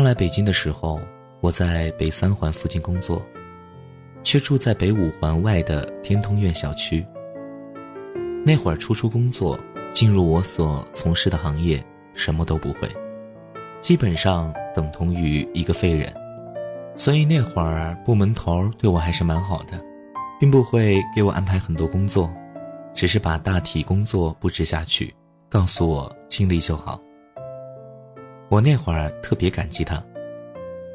刚来北京的时候，我在北三环附近工作，却住在北五环外的天通苑小区。那会儿初出工作，进入我所从事的行业，什么都不会，基本上等同于一个废人。所以那会儿部门头对我还是蛮好的，并不会给我安排很多工作，只是把大体工作布置下去，告诉我尽力就好。我那会儿特别感激他，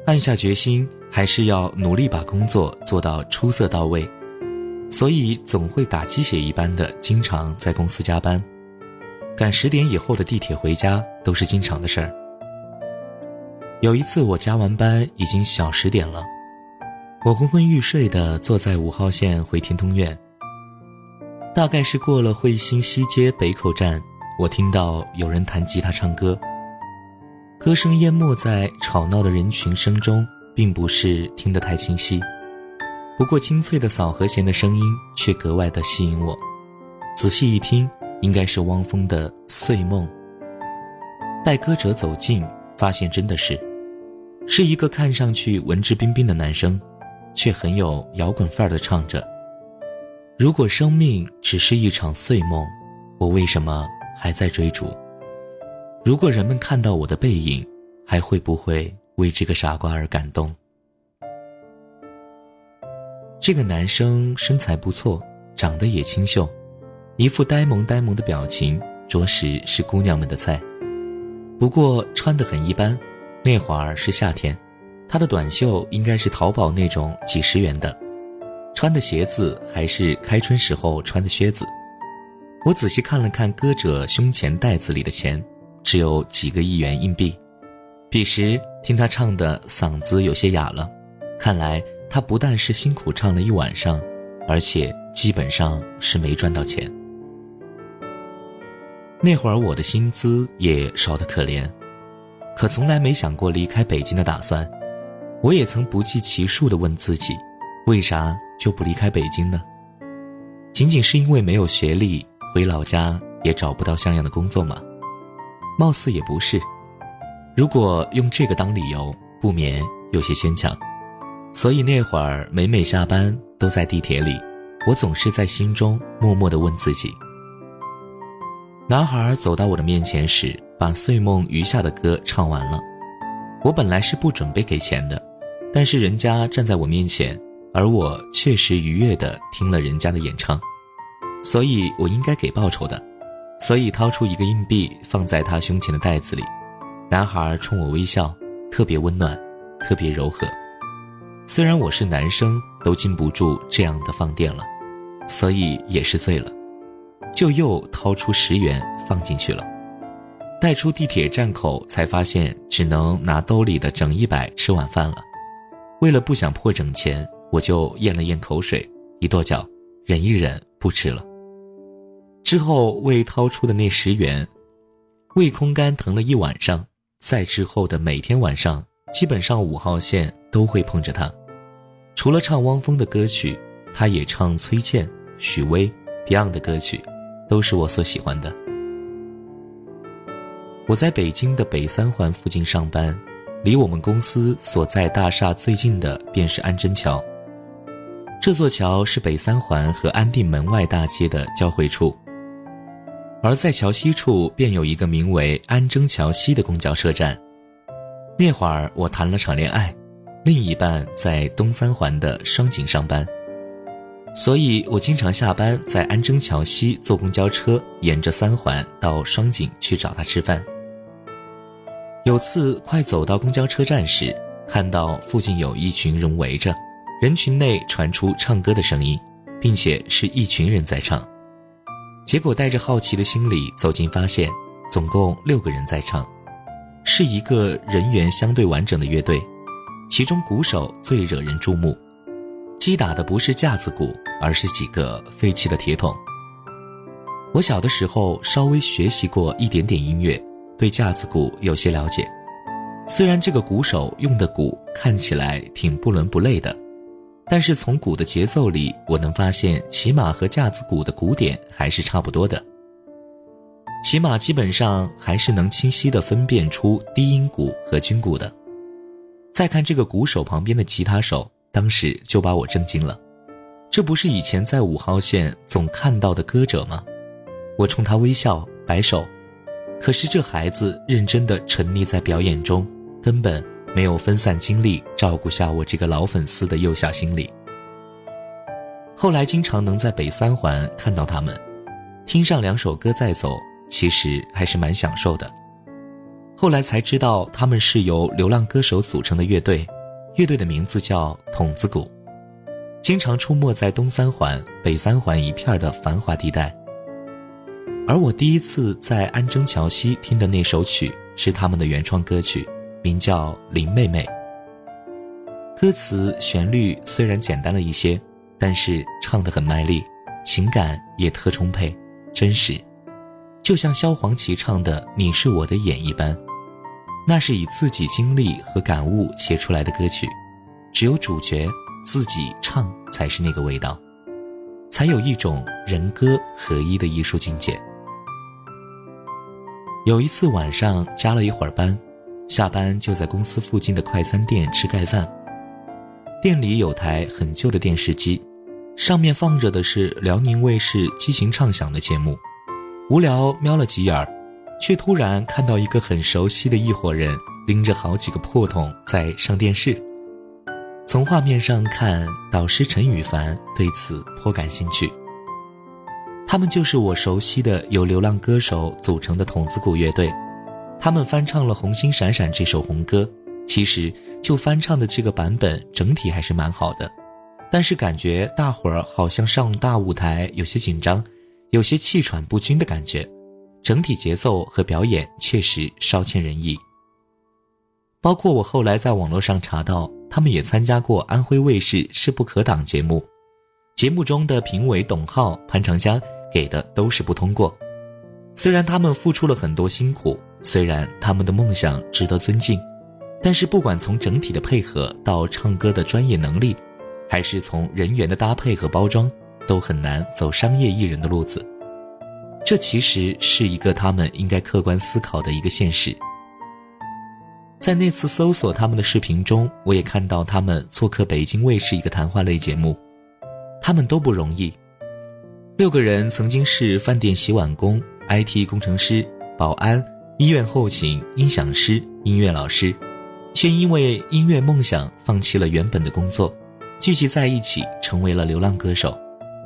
暗下决心还是要努力把工作做到出色到位，所以总会打鸡血一般的经常在公司加班，赶十点以后的地铁回家都是经常的事儿。有一次我加完班已经小十点了，我昏昏欲睡的坐在五号线回天通苑，大概是过了惠新西街北口站，我听到有人弹吉他唱歌。歌声淹没在吵闹的人群声中，并不是听得太清晰。不过清脆的扫和弦的声音却格外的吸引我。仔细一听，应该是汪峰的《碎梦》。待歌者走近，发现真的是，是一个看上去文质彬彬的男生，却很有摇滚范儿的唱着：“如果生命只是一场碎梦，我为什么还在追逐？”如果人们看到我的背影，还会不会为这个傻瓜而感动？这个男生身材不错，长得也清秀，一副呆萌呆萌的表情，着实是姑娘们的菜。不过穿得很一般，那会儿是夏天，他的短袖应该是淘宝那种几十元的，穿的鞋子还是开春时候穿的靴子。我仔细看了看歌者胸前袋子里的钱。只有几个亿元硬币，彼时听他唱的嗓子有些哑了，看来他不但是辛苦唱了一晚上，而且基本上是没赚到钱。那会儿我的薪资也少得可怜，可从来没想过离开北京的打算。我也曾不计其数地问自己，为啥就不离开北京呢？仅仅是因为没有学历，回老家也找不到像样的工作吗？貌似也不是，如果用这个当理由，不免有些牵强。所以那会儿每每下班都在地铁里，我总是在心中默默地问自己。男孩走到我的面前时，把《碎梦》余下的歌唱完了。我本来是不准备给钱的，但是人家站在我面前，而我确实愉悦地听了人家的演唱，所以我应该给报酬的。所以掏出一个硬币放在他胸前的袋子里，男孩冲我微笑，特别温暖，特别柔和。虽然我是男生，都禁不住这样的放电了，所以也是醉了，就又掏出十元放进去了。带出地铁站口，才发现只能拿兜里的整一百吃晚饭了。为了不想破整钱，我就咽了咽口水，一跺脚，忍一忍，不吃了。之后未掏出的那十元，胃空干疼了一晚上。再之后的每天晚上，基本上五号线都会碰着他。除了唱汪峰的歌曲，他也唱崔健、许巍、Beyond 的歌曲，都是我所喜欢的。我在北京的北三环附近上班，离我们公司所在大厦最近的便是安贞桥。这座桥是北三环和安定门外大街的交汇处。而在桥西处，便有一个名为安贞桥西的公交车站。那会儿我谈了场恋爱，另一半在东三环的双井上班，所以我经常下班在安贞桥西坐公交车，沿着三环到双井去找他吃饭。有次快走到公交车站时，看到附近有一群人围着，人群内传出唱歌的声音，并且是一群人在唱。结果带着好奇的心理走近，发现总共六个人在唱，是一个人员相对完整的乐队，其中鼓手最惹人注目，击打的不是架子鼓，而是几个废弃的铁桶。我小的时候稍微学习过一点点音乐，对架子鼓有些了解，虽然这个鼓手用的鼓看起来挺不伦不类的。但是从鼓的节奏里，我能发现起码和架子鼓的鼓点还是差不多的。起码基本上还是能清晰地分辨出低音鼓和军鼓的。再看这个鼓手旁边的吉他手，当时就把我震惊了。这不是以前在五号线总看到的歌者吗？我冲他微笑摆手，可是这孩子认真的沉溺在表演中，根本没有分散精力照顾下我这个老粉丝的幼小心理。后来经常能在北三环看到他们，听上两首歌再走，其实还是蛮享受的。后来才知道他们是由流浪歌手组成的乐队，乐队的名字叫筒子鼓。经常出没在东三环、北三环一片的繁华地带。而我第一次在安贞桥西听的那首曲是他们的原创歌曲，名叫《林妹妹》。歌词旋律虽然简单了一些，但是唱得很卖力，情感也特充沛、真实，就像萧煌奇唱的《你是我的眼》一般。那是以自己经历和感悟写出来的歌曲，只有主角。自己唱才是那个味道，才有一种人歌合一的艺术境界。有一次晚上加了一会儿班，下班就在公司附近的快餐店吃盖饭。店里有台很旧的电视机，上面放着的是辽宁卫视激情唱响的节目。无聊瞄了几眼儿，却突然看到一个很熟悉的一伙人拎着好几个破桶在上电视。从画面上看，导师陈羽凡对此颇感兴趣。他们就是我熟悉的由流浪歌手组成的筒子鼓乐队，他们翻唱了《红星闪闪》这首红歌。其实就翻唱的这个版本，整体还是蛮好的，但是感觉大伙儿好像上大舞台有些紧张，有些气喘不均的感觉，整体节奏和表演确实稍欠人意。包括我后来在网络上查到。他们也参加过安徽卫视《势不可挡》节目，节目中的评委董浩、潘长江给的都是不通过。虽然他们付出了很多辛苦，虽然他们的梦想值得尊敬，但是不管从整体的配合到唱歌的专业能力，还是从人员的搭配和包装，都很难走商业艺人的路子。这其实是一个他们应该客观思考的一个现实。在那次搜索他们的视频中，我也看到他们做客北京卫视一个谈话类节目。他们都不容易，六个人曾经是饭店洗碗工、IT 工程师、保安、医院后勤、音响师、音乐老师，却因为音乐梦想放弃了原本的工作，聚集在一起成为了流浪歌手，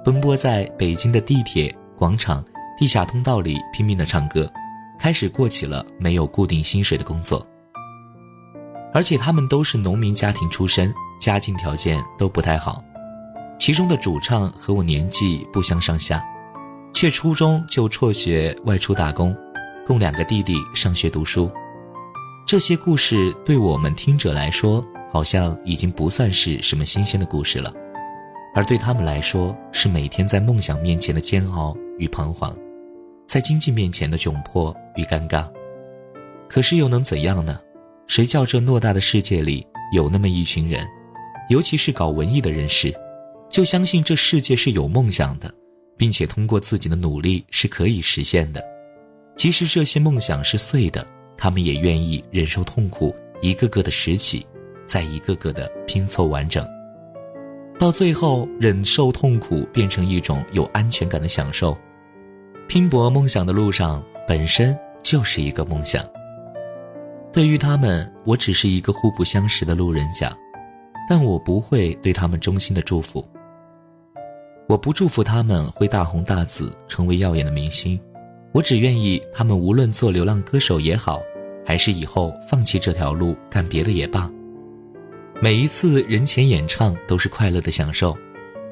奔波在北京的地铁、广场、地下通道里拼命的唱歌，开始过起了没有固定薪水的工作。而且他们都是农民家庭出身，家境条件都不太好。其中的主唱和我年纪不相上下，却初中就辍学外出打工，供两个弟弟上学读书。这些故事对我们听者来说，好像已经不算是什么新鲜的故事了，而对他们来说，是每天在梦想面前的煎熬与彷徨，在经济面前的窘迫与尴尬。可是又能怎样呢？谁叫这偌大的世界里有那么一群人，尤其是搞文艺的人士，就相信这世界是有梦想的，并且通过自己的努力是可以实现的。即使这些梦想是碎的，他们也愿意忍受痛苦，一个个的拾起，再一个个的拼凑完整。到最后，忍受痛苦变成一种有安全感的享受。拼搏梦想的路上本身就是一个梦想。对于他们，我只是一个互不相识的路人甲，但我不会对他们衷心的祝福。我不祝福他们会大红大紫，成为耀眼的明星，我只愿意他们无论做流浪歌手也好，还是以后放弃这条路干别的也罢，每一次人前演唱都是快乐的享受，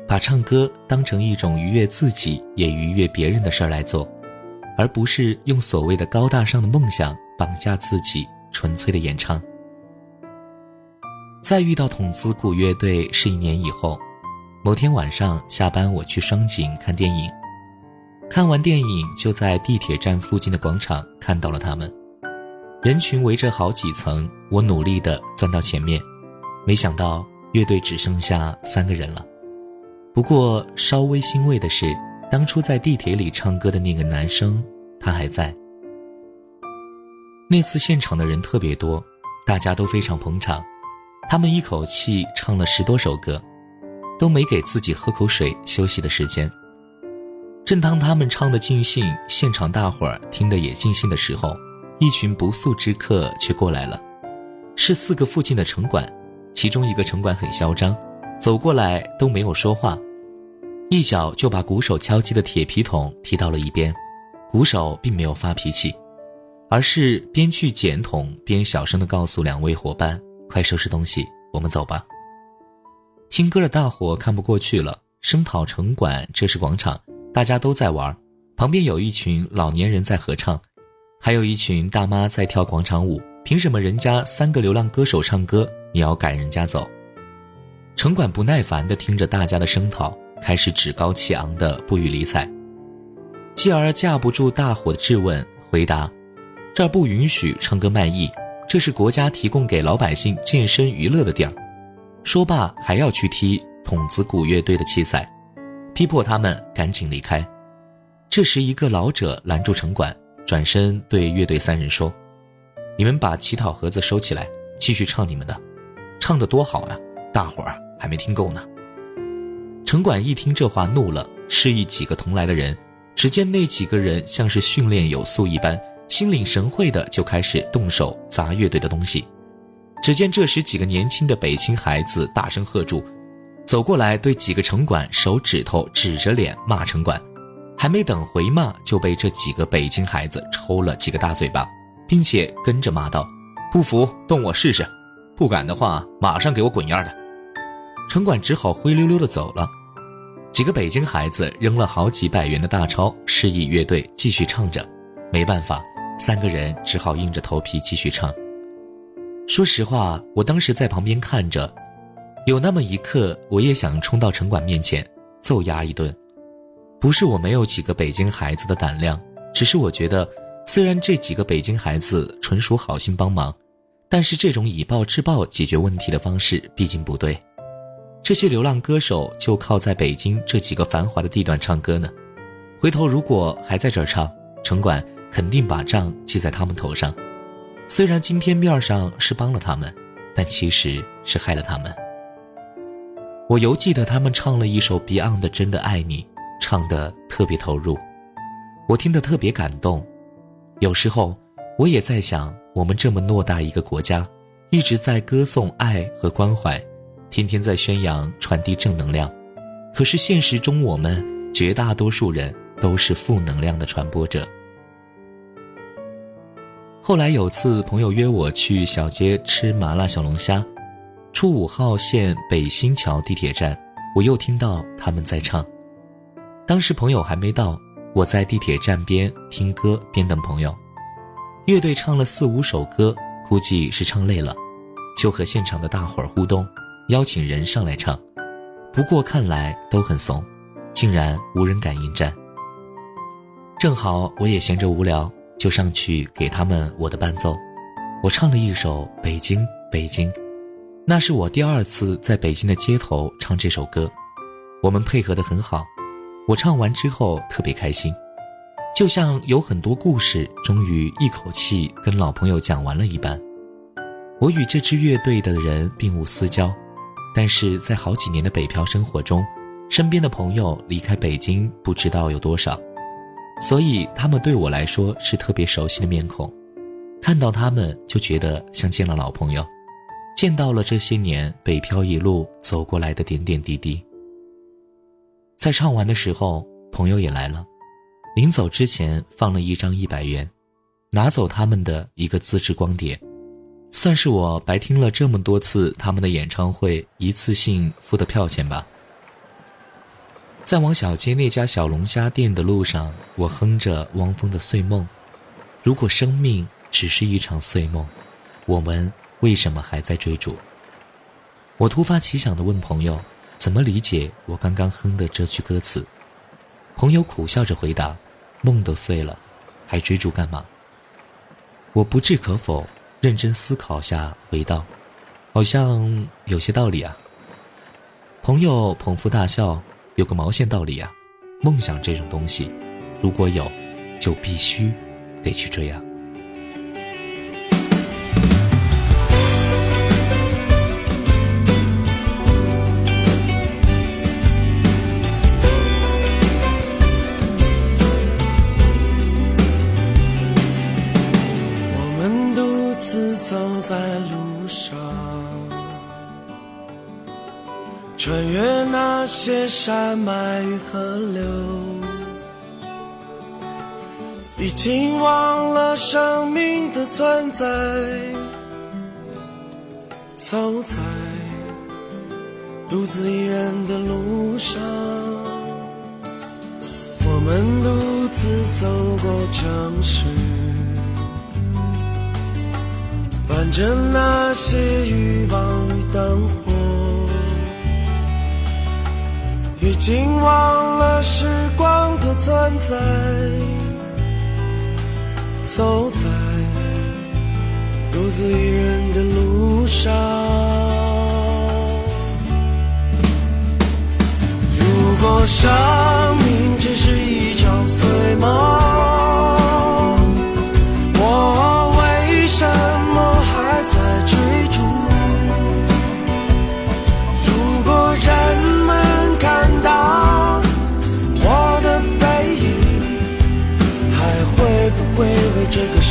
把唱歌当成一种愉悦自己也愉悦别人的事儿来做，而不是用所谓的高大上的梦想绑架自己。纯粹的演唱。再遇到筒子鼓乐队是一年以后，某天晚上下班，我去双井看电影。看完电影，就在地铁站附近的广场看到了他们，人群围着好几层。我努力的钻到前面，没想到乐队只剩下三个人了。不过稍微欣慰的是，当初在地铁里唱歌的那个男生，他还在。那次现场的人特别多，大家都非常捧场。他们一口气唱了十多首歌，都没给自己喝口水休息的时间。正当他们唱得尽兴，现场大伙儿听得也尽兴的时候，一群不速之客却过来了，是四个附近的城管，其中一个城管很嚣张，走过来都没有说话，一脚就把鼓手敲击的铁皮桶踢到了一边。鼓手并没有发脾气，而是边去捡桶边小声的告诉两位伙伴：“快收拾东西，我们走吧。”听歌的大伙看不过去了，声讨城管：“这是广场，大家都在玩，旁边有一群老年人在合唱，还有一群大妈在跳广场舞，凭什么人家三个流浪歌手唱歌，你要赶人家走？”城管不耐烦地听着大家的声讨，开始趾高气昂的不予理睬。继而架不住大伙的质问，回答：“这儿不允许唱歌卖艺，这是国家提供给老百姓健身娱乐的地儿。”说罢还要去踢筒子鼓乐队的器材，逼迫他们赶紧离开。这时，一个老者拦住城管，转身对乐队三人说：“你们把乞讨盒子收起来，继续唱你们的，唱得多好啊！大伙儿还没听够呢。”城管一听这话怒了，示意几个同来的人。只见那几个人像是训练有素一般，心领神会的就开始动手砸乐队的东西。只见这时几个年轻的北京孩子大声喝住，走过来对几个城管手指头指着脸骂城管，还没等回骂就被这几个北京孩子抽了几个大嘴巴，并且跟着骂道：“不服动我试试，不敢的话马上给我滚样的。”城管只好灰溜溜的走了。几个北京孩子扔了好几百元的大钞，示意乐队继续唱着。没办法，三个人只好硬着头皮继续唱。说实话，我当时在旁边看着，有那么一刻，我也想冲到城管面前揍丫一顿。不是我没有几个北京孩子的胆量，只是我觉得，虽然这几个北京孩子纯属好心帮忙，但是这种以暴制暴解决问题的方式毕竟不对。这些流浪歌手就靠在北京这几个繁华的地段唱歌呢，回头如果还在这儿唱，城管肯定把账记在他们头上。虽然今天面上是帮了他们，但其实是害了他们。我犹记得他们唱了一首 Beyond 的《真的爱你》，唱得特别投入，我听得特别感动。有时候我也在想，我们这么偌大一个国家，一直在歌颂爱和关怀。天天在宣扬、传递正能量，可是现实中我们绝大多数人都是负能量的传播者。后来有次朋友约我去小街吃麻辣小龙虾，出五号线北新桥地铁站，我又听到他们在唱。当时朋友还没到，我在地铁站边听歌边等朋友。乐队唱了四五首歌，估计是唱累了，就和现场的大伙儿互动。邀请人上来唱，不过看来都很怂，竟然无人敢应战。正好我也闲着无聊，就上去给他们我的伴奏。我唱了一首《北京北京》，那是我第二次在北京的街头唱这首歌。我们配合得很好，我唱完之后特别开心，就像有很多故事终于一口气跟老朋友讲完了一般。我与这支乐队的人并无私交。但是在好几年的北漂生活中，身边的朋友离开北京不知道有多少，所以他们对我来说是特别熟悉的面孔，看到他们就觉得像见了老朋友，见到了这些年北漂一路走过来的点点滴滴。在唱完的时候，朋友也来了，临走之前放了一张一百元，拿走他们的一个自制光碟。算是我白听了这么多次他们的演唱会一次性付的票钱吧。在往小街那家小龙虾店的路上，我哼着汪峰的《碎梦》。如果生命只是一场碎梦，我们为什么还在追逐？我突发奇想的问朋友：“怎么理解我刚刚哼的这句歌词？”朋友苦笑着回答：“梦都碎了，还追逐干嘛？”我不置可否。认真思考下，回道：“好像有些道理啊。”朋友捧腹大笑：“有个毛线道理啊！梦想这种东西，如果有，就必须得去追啊。”在路上，穿越那些山脉与河流，已经忘了生命的存在，走在独自一人的路上，我们独自走过城市。伴着那些欲望与灯火，已经忘了时光的存在，走在独自一人的路上。如果生命只是一场碎梦。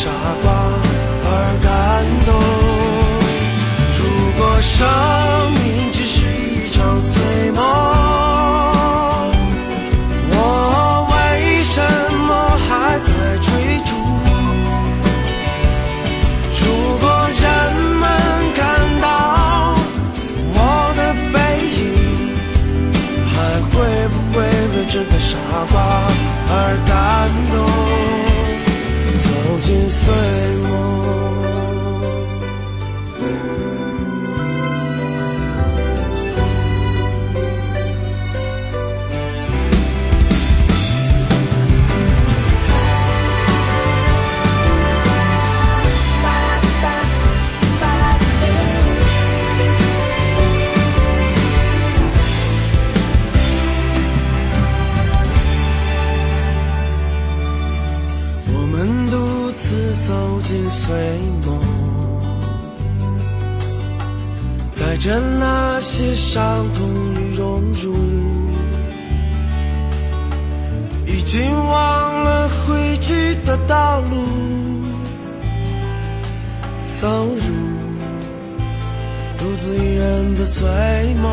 傻瓜。的道路，走入独自一人的碎梦。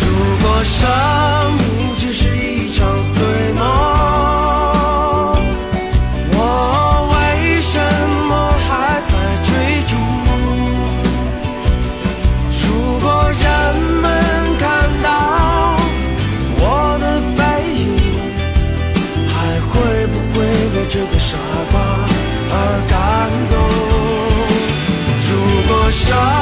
如果生命只是一场碎梦。有个傻瓜而感动。如果。